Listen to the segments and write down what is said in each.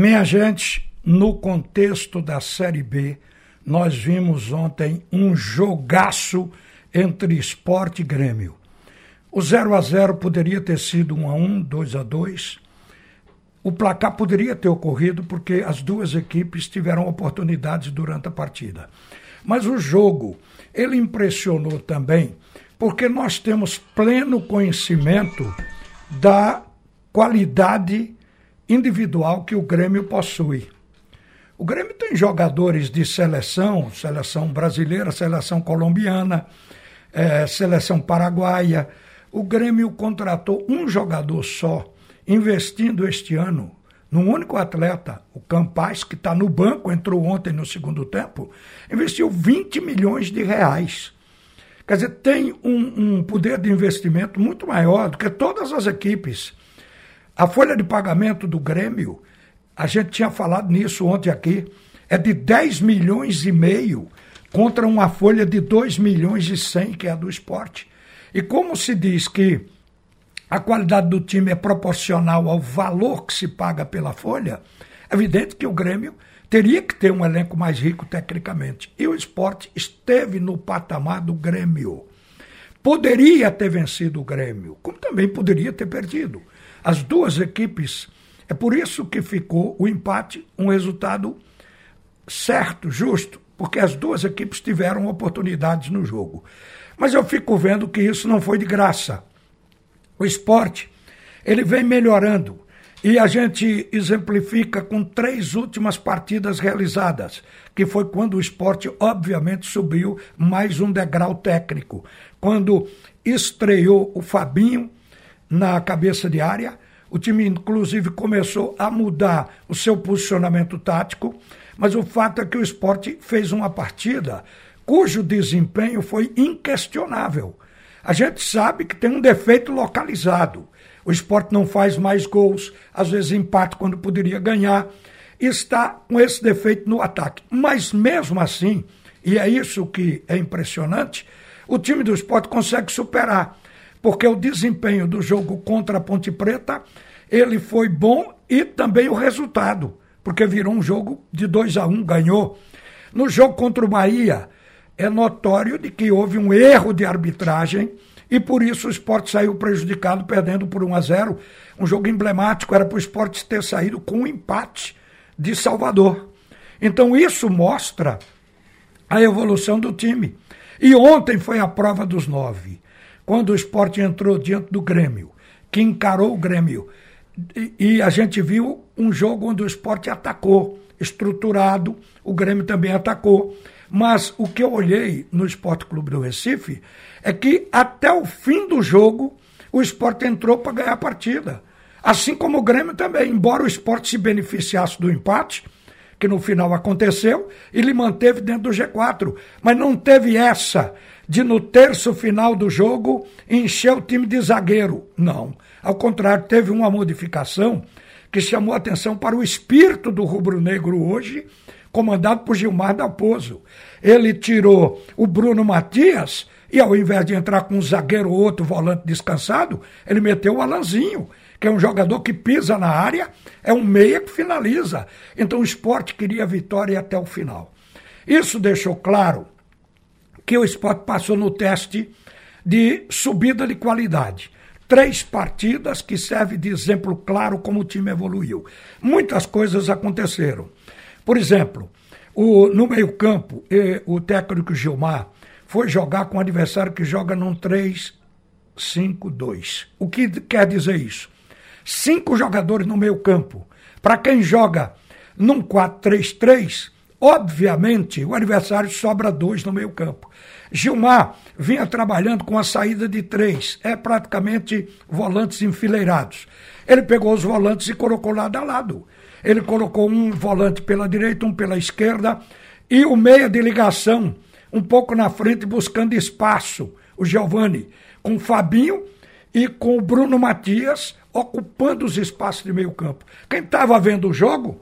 Minha gente, no contexto da Série B, nós vimos ontem um jogaço entre esporte e Grêmio. O 0 a 0 poderia ter sido 1 a 1, 2 a 2. O placar poderia ter ocorrido porque as duas equipes tiveram oportunidades durante a partida. Mas o jogo, ele impressionou também porque nós temos pleno conhecimento da qualidade individual que o Grêmio possui. O Grêmio tem jogadores de seleção, seleção brasileira, seleção colombiana, é, seleção paraguaia. O Grêmio contratou um jogador só, investindo este ano num único atleta, o Campaz, que está no banco, entrou ontem no segundo tempo, investiu 20 milhões de reais. Quer dizer, tem um, um poder de investimento muito maior do que todas as equipes. A folha de pagamento do Grêmio, a gente tinha falado nisso ontem aqui, é de 10 milhões e meio contra uma folha de 2 milhões e 100 que é a do esporte. E como se diz que a qualidade do time é proporcional ao valor que se paga pela folha, é evidente que o Grêmio teria que ter um elenco mais rico tecnicamente. E o esporte esteve no patamar do Grêmio. Poderia ter vencido o Grêmio, como também poderia ter perdido as duas equipes. É por isso que ficou o empate um resultado certo, justo, porque as duas equipes tiveram oportunidades no jogo. Mas eu fico vendo que isso não foi de graça. O esporte, ele vem melhorando. E a gente exemplifica com três últimas partidas realizadas, que foi quando o esporte, obviamente, subiu mais um degrau técnico. Quando estreou o Fabinho, na cabeça de área. O time, inclusive, começou a mudar o seu posicionamento tático, mas o fato é que o esporte fez uma partida cujo desempenho foi inquestionável. A gente sabe que tem um defeito localizado. O esporte não faz mais gols, às vezes empate quando poderia ganhar. Está com esse defeito no ataque. Mas mesmo assim, e é isso que é impressionante, o time do esporte consegue superar porque o desempenho do jogo contra a Ponte Preta ele foi bom e também o resultado, porque virou um jogo de 2 a 1 um, ganhou. No jogo contra o Bahia, é notório de que houve um erro de arbitragem e por isso o esporte saiu prejudicado, perdendo por 1 a 0 Um jogo emblemático, era para o esporte ter saído com um empate de Salvador. Então isso mostra a evolução do time. E ontem foi a prova dos nove quando o esporte entrou diante do Grêmio, que encarou o Grêmio. E, a gente viu um jogo onde o esporte atacou, estruturado, o Grêmio também atacou. Mas o que eu olhei no Esporte Clube do Recife é que até o fim do jogo o esporte entrou para ganhar a partida. Assim como o Grêmio também, embora o esporte se beneficiasse do empate, que no final aconteceu, ele manteve dentro do G4. Mas não teve essa de no terço final do jogo encher o time de zagueiro. Não. Ao contrário, teve uma modificação que chamou atenção para o espírito do rubro-negro hoje, comandado por Gilmar Dalpozo. Ele tirou o Bruno Matias e ao invés de entrar com um zagueiro ou outro volante descansado, ele meteu o Alanzinho, que é um jogador que pisa na área, é um meia que finaliza. Então o esporte queria a vitória até o final. Isso deixou claro que o esporte passou no teste de subida de qualidade. Três partidas que servem de exemplo claro como o time evoluiu. Muitas coisas aconteceram. Por exemplo, o, no meio-campo, o técnico Gilmar foi jogar com um adversário que joga num 3-5-2. O que quer dizer isso? Cinco jogadores no meio-campo. Para quem joga num 4-3-3, Obviamente, o adversário sobra dois no meio campo. Gilmar vinha trabalhando com a saída de três, é praticamente volantes enfileirados. Ele pegou os volantes e colocou lado a lado. Ele colocou um volante pela direita, um pela esquerda, e o meia de ligação, um pouco na frente, buscando espaço, o Giovani, com o Fabinho e com o Bruno Matias ocupando os espaços de meio campo. Quem estava vendo o jogo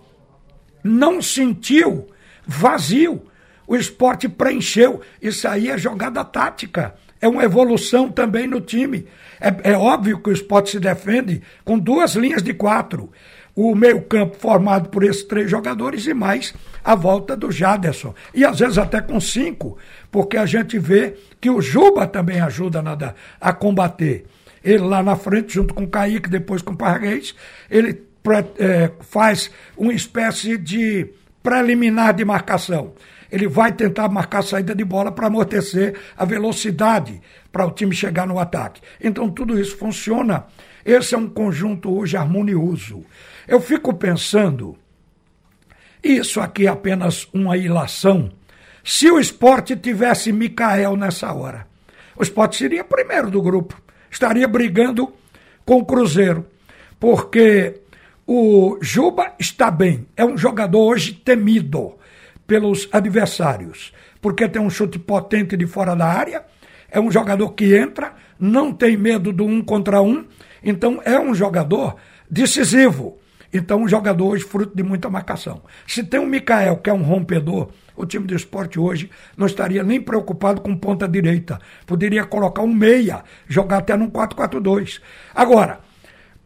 não sentiu vazio. O esporte preencheu. Isso aí é jogada tática. É uma evolução também no time. É, é óbvio que o esporte se defende com duas linhas de quatro. O meio-campo formado por esses três jogadores e mais a volta do Jaderson. E às vezes até com cinco, porque a gente vê que o Juba também ajuda nada a combater. Ele lá na frente, junto com o Kaique, depois com o Parreis, ele é, faz uma espécie de preliminar de marcação. Ele vai tentar marcar a saída de bola para amortecer a velocidade para o time chegar no ataque. Então tudo isso funciona. Esse é um conjunto hoje harmonioso. Eu fico pensando, isso aqui é apenas uma ilação. Se o esporte tivesse Mikael nessa hora, o esporte seria primeiro do grupo. Estaria brigando com o Cruzeiro. Porque o Juba está bem. É um jogador hoje temido pelos adversários. Porque tem um chute potente de fora da área. É um jogador que entra, não tem medo do um contra um. Então é um jogador decisivo. Então, um jogador hoje fruto de muita marcação. Se tem um Mikael, que é um rompedor, o time do esporte hoje não estaria nem preocupado com ponta direita. Poderia colocar um meia, jogar até num 4-4-2. Agora,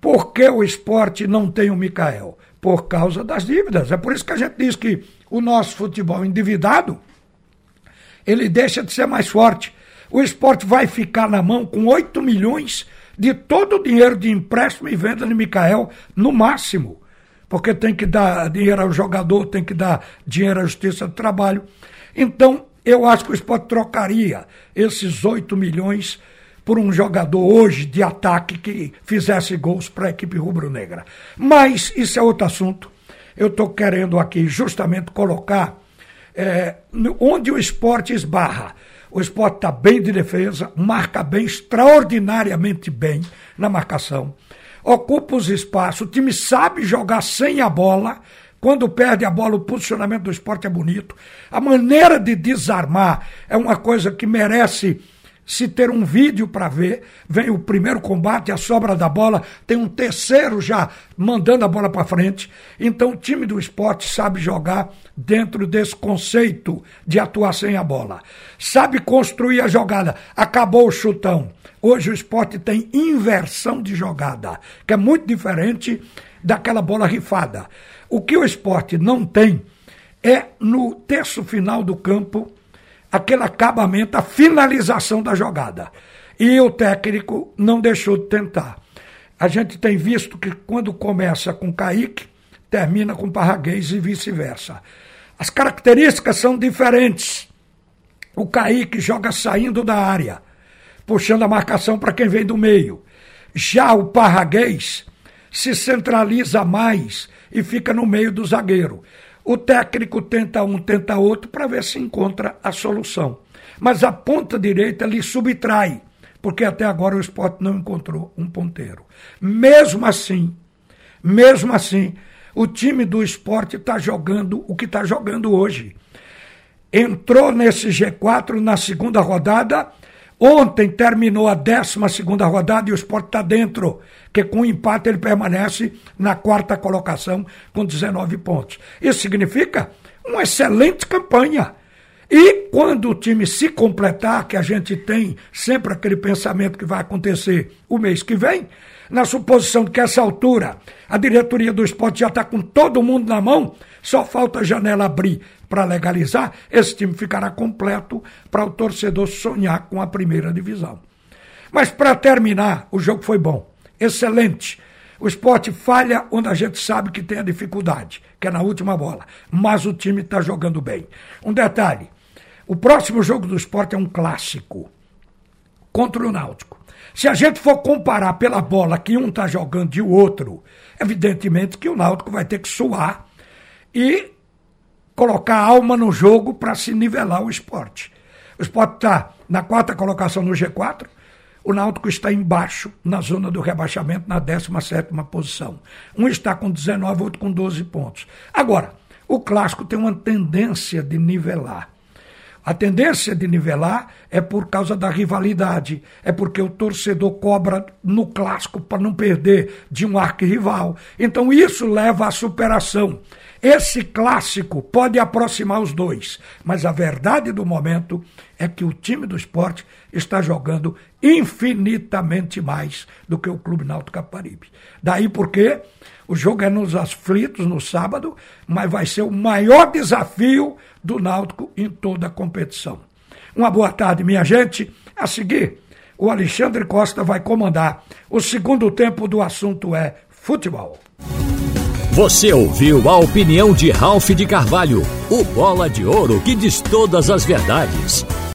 por que o esporte não tem o Mikael? Por causa das dívidas. É por isso que a gente diz que o nosso futebol endividado, ele deixa de ser mais forte. O esporte vai ficar na mão com 8 milhões de todo o dinheiro de empréstimo e venda de Mikael, no máximo. Porque tem que dar dinheiro ao jogador, tem que dar dinheiro à Justiça do Trabalho. Então, eu acho que o esporte trocaria esses 8 milhões por um jogador hoje de ataque que fizesse gols para a equipe rubro-negra. Mas isso é outro assunto. Eu estou querendo aqui justamente colocar é, onde o esporte esbarra. O esporte está bem de defesa, marca bem, extraordinariamente bem na marcação. Ocupa os espaços, o time sabe jogar sem a bola. Quando perde a bola, o posicionamento do esporte é bonito. A maneira de desarmar é uma coisa que merece se ter um vídeo para ver, vem o primeiro combate, a sobra da bola, tem um terceiro já mandando a bola para frente. Então o time do esporte sabe jogar dentro desse conceito de atuar sem a bola. Sabe construir a jogada. Acabou o chutão. Hoje o esporte tem inversão de jogada, que é muito diferente daquela bola rifada. O que o esporte não tem é no terço final do campo aquele acabamento, a finalização da jogada. E o técnico não deixou de tentar. A gente tem visto que quando começa com Kaique, termina com Parraguês e vice-versa. As características são diferentes. O Kaique joga saindo da área, puxando a marcação para quem vem do meio. Já o Parraguês se centraliza mais e fica no meio do zagueiro. O técnico tenta um, tenta outro para ver se encontra a solução. Mas a ponta direita lhe subtrai, porque até agora o esporte não encontrou um ponteiro. Mesmo assim, mesmo assim, o time do esporte está jogando o que está jogando hoje. Entrou nesse G4 na segunda rodada Ontem terminou a 12 rodada e o esporte está dentro, que com empate ele permanece na quarta colocação com 19 pontos. Isso significa uma excelente campanha. E quando o time se completar, que a gente tem sempre aquele pensamento que vai acontecer o mês que vem, na suposição de que essa altura a diretoria do esporte já está com todo mundo na mão, só falta a janela abrir para legalizar, esse time ficará completo para o torcedor sonhar com a primeira divisão. Mas para terminar, o jogo foi bom, excelente. O esporte falha onde a gente sabe que tem a dificuldade, que é na última bola. Mas o time está jogando bem. Um detalhe: o próximo jogo do esporte é um clássico contra o Náutico. Se a gente for comparar pela bola que um está jogando e o outro, evidentemente que o Náutico vai ter que suar e colocar alma no jogo para se nivelar o esporte. O esporte está na quarta colocação no G4, o Náutico está embaixo, na zona do rebaixamento, na 17 posição. Um está com 19, outro com 12 pontos. Agora, o clássico tem uma tendência de nivelar. A tendência de nivelar é por causa da rivalidade, é porque o torcedor cobra no clássico para não perder de um arquirrival. Então isso leva à superação. Esse clássico pode aproximar os dois, mas a verdade do momento é que o time do esporte está jogando infinitamente mais do que o Clube Náutico Caparibe. Daí porque o jogo é nos aflitos no sábado, mas vai ser o maior desafio do Náutico em toda a competição. Uma boa tarde, minha gente. A seguir, o Alexandre Costa vai comandar. O segundo tempo do assunto é futebol. Você ouviu a opinião de Ralph de Carvalho, o bola de ouro que diz todas as verdades.